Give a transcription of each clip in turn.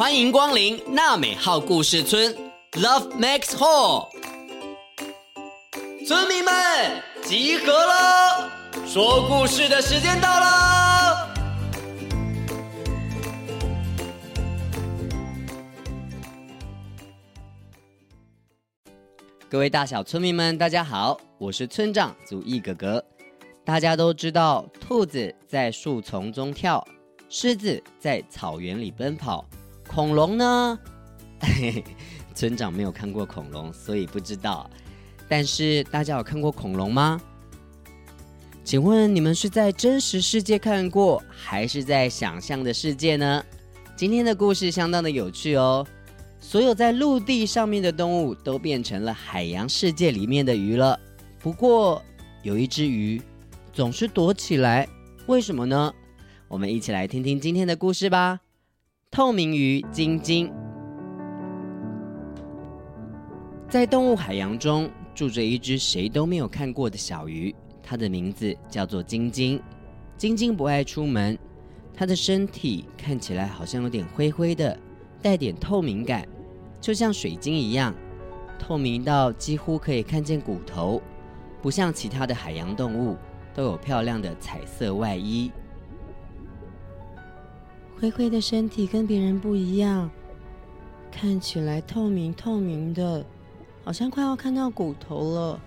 欢迎光临娜美号故事村，Love Max Hall。村民们集合了，说故事的时间到了。各位大小村民们，大家好，我是村长祖义哥哥。大家都知道，兔子在树丛中跳，狮子在草原里奔跑，恐龙呢？嘿嘿，村长没有看过恐龙，所以不知道。但是大家有看过恐龙吗？请问你们是在真实世界看过，还是在想象的世界呢？今天的故事相当的有趣哦。所有在陆地上面的动物都变成了海洋世界里面的鱼了。不过有一只鱼。总是躲起来，为什么呢？我们一起来听听今天的故事吧。透明鱼晶晶，在动物海洋中住着一只谁都没有看过的小鱼，它的名字叫做晶晶。晶晶不爱出门，它的身体看起来好像有点灰灰的，带点透明感，就像水晶一样，透明到几乎可以看见骨头，不像其他的海洋动物。都有漂亮的彩色外衣，灰灰的身体跟别人不一样，看起来透明透明的，好像快要看到骨头了。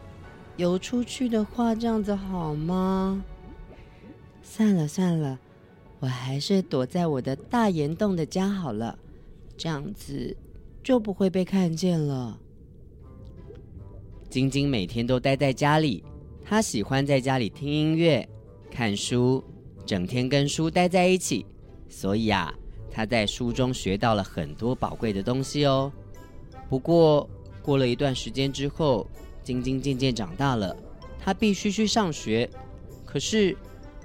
游出去的话，这样子好吗？算了算了，我还是躲在我的大岩洞的家好了，这样子就不会被看见了。晶晶每天都待在家里。她喜欢在家里听音乐、看书，整天跟书待在一起，所以啊，他在书中学到了很多宝贵的东西哦。不过，过了一段时间之后，晶晶渐渐长大了，他必须去上学。可是，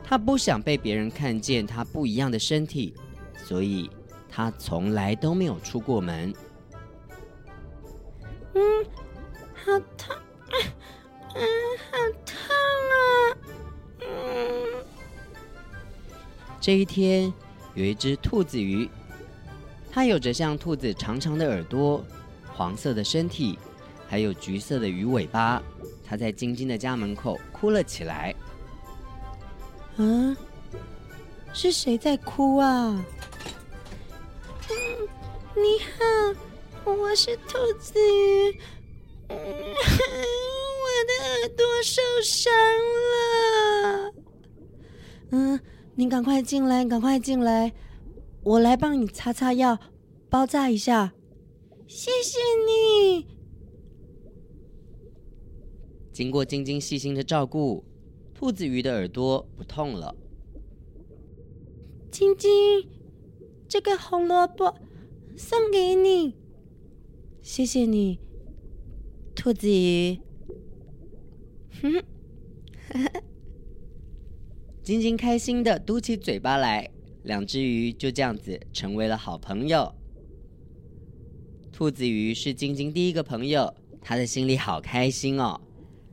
他不想被别人看见他不一样的身体，所以他从来都没有出过门。嗯，好烫。嗯，好烫啊！嗯，这一天有一只兔子鱼，它有着像兔子长长的耳朵、黄色的身体，还有橘色的鱼尾巴。它在晶晶的家门口哭了起来。啊，是谁在哭啊？嗯，你好，我是兔子鱼。嗯。我的耳朵受伤了。嗯，你赶快进来，赶快进来，我来帮你擦擦药，包扎一下。谢谢你。经过晶晶细心的照顾，兔子鱼的耳朵不痛了。晶晶，这个红萝卜送给你。谢谢你，兔子鱼。哼，晶晶开心的嘟起嘴巴来，两只鱼就这样子成为了好朋友。兔子鱼是晶晶第一个朋友，他的心里好开心哦。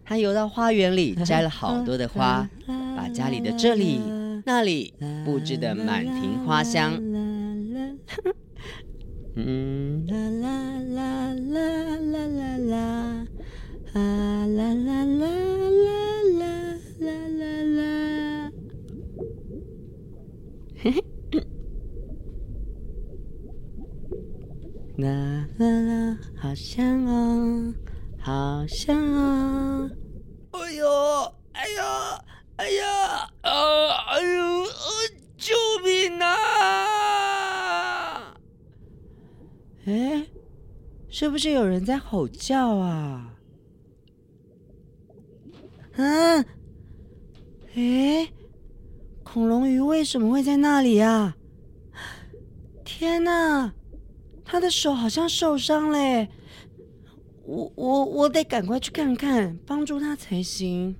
他游到花园里，摘了好多的花，把家里的这里、那里布置的满庭花香。嗯。啦啦啦啦啦啦啦啊啦啦啦啦啦啦啦啦！嘿嘿，啦啦啦，好香啊，好香啊！哎呦，哎呦，哎呀，啊，哎呦，呃，救命啊！哎，是不是有人在吼叫啊？嗯，哎，恐龙鱼为什么会在那里啊？天哪，他的手好像受伤嘞！我我我得赶快去看看，帮助他才行。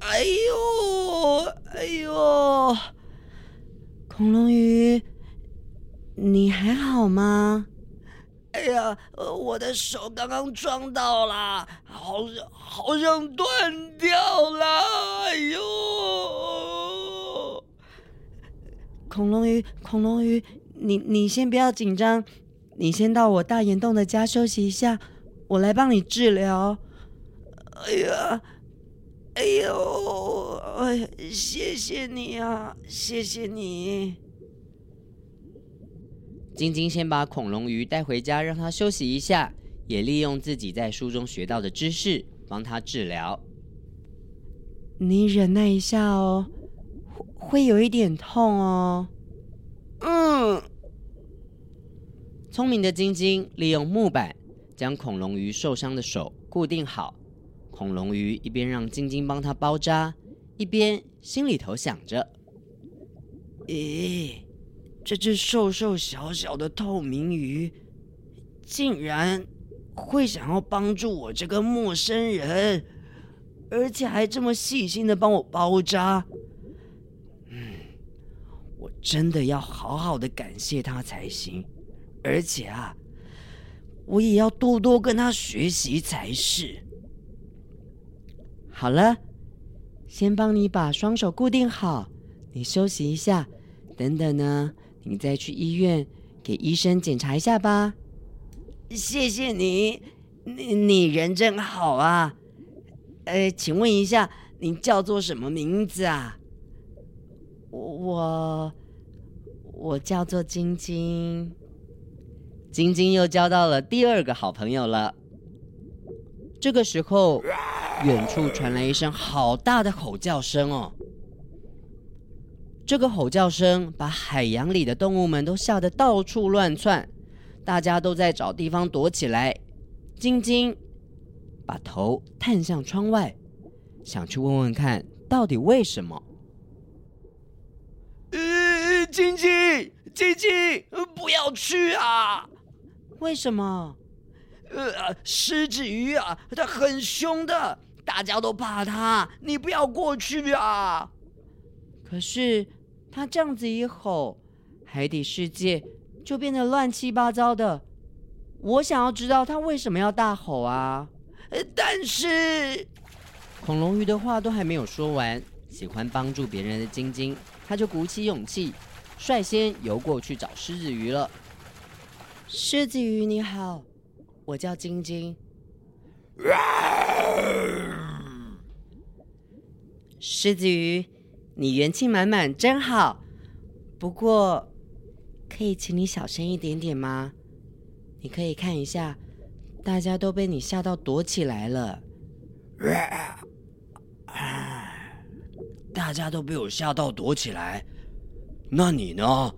哎呦，哎呦，恐龙鱼，你还好吗？哎呀，我的手刚刚撞到了，好像好像断掉了。哎呦，恐龙鱼，恐龙鱼，你你先不要紧张，你先到我大岩洞的家休息一下，我来帮你治疗。哎呀，哎呦，哎，谢谢你啊，谢谢你。晶晶先把恐龙鱼带回家，让它休息一下，也利用自己在书中学到的知识帮它治疗。你忍耐一下哦，会有一点痛哦。嗯。聪明的晶晶利用木板将恐龙鱼受伤的手固定好。恐龙鱼一边让晶晶帮它包扎，一边心里头想着：“咦。”这只瘦瘦小小的透明鱼，竟然会想要帮助我这个陌生人，而且还这么细心的帮我包扎。嗯，我真的要好好的感谢他才行。而且啊，我也要多多跟他学习才是。好了，先帮你把双手固定好，你休息一下，等等呢。你再去医院给医生检查一下吧。谢谢你，你你人真好啊。呃，请问一下，你叫做什么名字啊？我我叫做晶晶。晶晶又交到了第二个好朋友了。这个时候，远处传来一声好大的吼叫声哦。这个吼叫声把海洋里的动物们都吓得到处乱窜，大家都在找地方躲起来。晶晶把头探向窗外，想去问问看到底为什么。呃，晶晶，晶晶，不要去啊！为什么？呃，狮子鱼啊，它很凶的，大家都怕它，你不要过去啊！可是他这样子一吼，海底世界就变得乱七八糟的。我想要知道他为什么要大吼啊！但是恐龙鱼的话都还没有说完，喜欢帮助别人的晶晶，他就鼓起勇气，率先游过去找狮子鱼了。狮子鱼你好，我叫晶晶。狮子鱼。你元气满满，真好。不过，可以请你小声一点点吗？你可以看一下，大家都被你吓到躲起来了。啊大家都被我吓到躲起来，那你呢？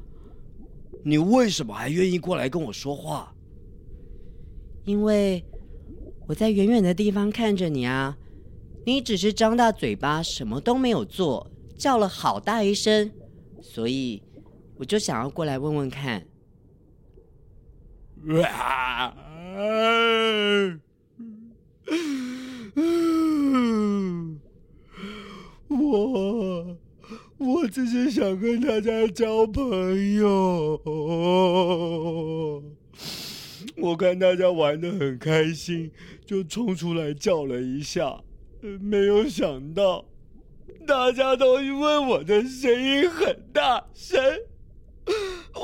你为什么还愿意过来跟我说话？因为我在远远的地方看着你啊，你只是张大嘴巴，什么都没有做。叫了好大一声，所以我就想要过来问问看。我只是想跟大家交朋友。我看大家玩得很开心，就冲出来叫了一下，没有想到。大家都因为我的声音很大声，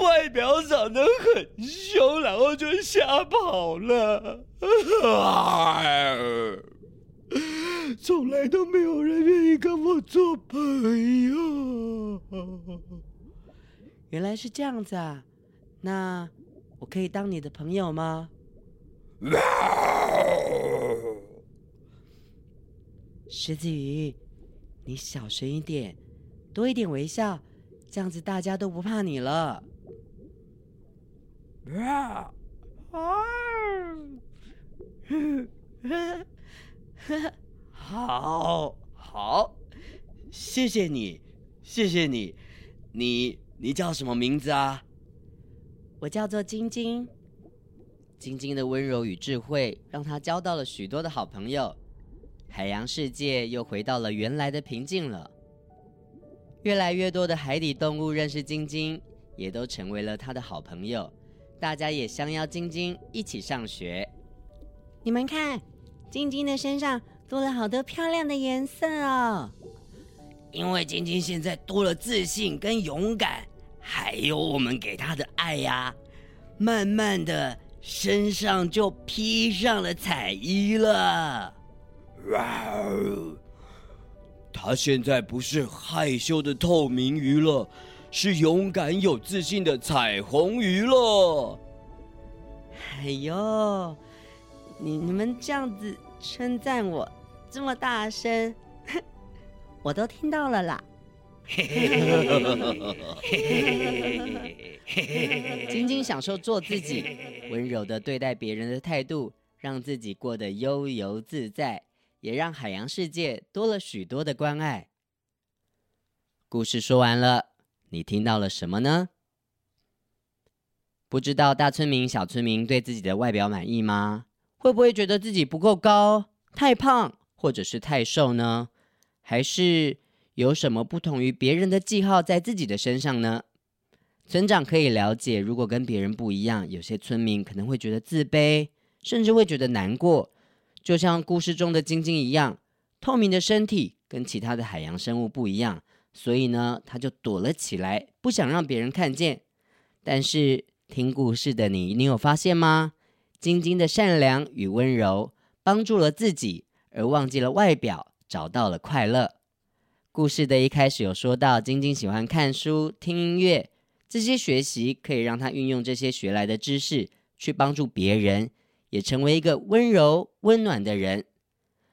外表长得很凶，然后就吓跑了。从来都没有人愿意跟我做朋友。原来是这样子啊，那我可以当你的朋友吗？狮子鱼。你小声一点，多一点微笑，这样子大家都不怕你了。啊！好好，谢谢你，谢谢你。你你叫什么名字啊？我叫做晶晶。晶晶的温柔与智慧，让她交到了许多的好朋友。海洋世界又回到了原来的平静了。越来越多的海底动物认识晶晶，也都成为了她的好朋友。大家也相邀晶晶一起上学。你们看，晶晶的身上多了好多漂亮的颜色哦。因为晶晶现在多了自信跟勇敢，还有我们给她的爱呀，慢慢的身上就披上了彩衣了。哇哦！他现在不是害羞的透明鱼了，是勇敢有自信的彩虹鱼了。哎呦，你你们这样子称赞我这么大声，我都听到了啦。晶晶享受做自己，温柔的对待别人的态度，让自己过得悠游自在，也让海洋世界多了许多的关爱。故事说完了，你听到了什么呢？不知道大村民、小村民对自己的外表满意吗？会不会觉得自己不够高、太胖，或者是太瘦呢？还是有什么不同于别人的记号在自己的身上呢？村长可以了解，如果跟别人不一样，有些村民可能会觉得自卑，甚至会觉得难过。就像故事中的晶晶一样，透明的身体跟其他的海洋生物不一样，所以呢，他就躲了起来，不想让别人看见。但是听故事的你，你有发现吗？晶晶的善良与温柔，帮助了自己，而忘记了外表，找到了快乐。故事的一开始有说到，晶晶喜欢看书、听音乐，这些学习可以让她运用这些学来的知识去帮助别人。也成为一个温柔温暖的人，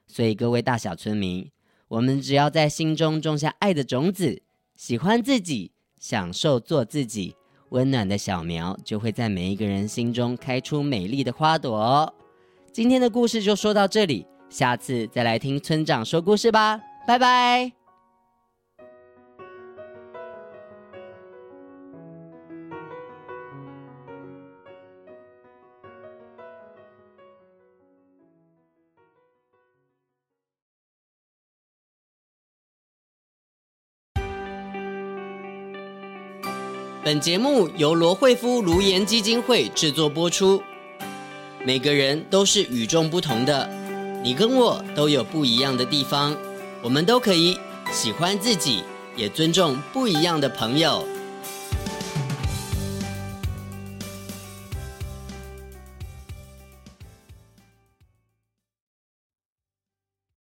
所以各位大小村民，我们只要在心中种下爱的种子，喜欢自己，享受做自己，温暖的小苗就会在每一个人心中开出美丽的花朵哦。今天的故事就说到这里，下次再来听村长说故事吧，拜拜。本节目由罗慧夫卢颜基金会制作播出。每个人都是与众不同的，你跟我都有不一样的地方，我们都可以喜欢自己，也尊重不一样的朋友。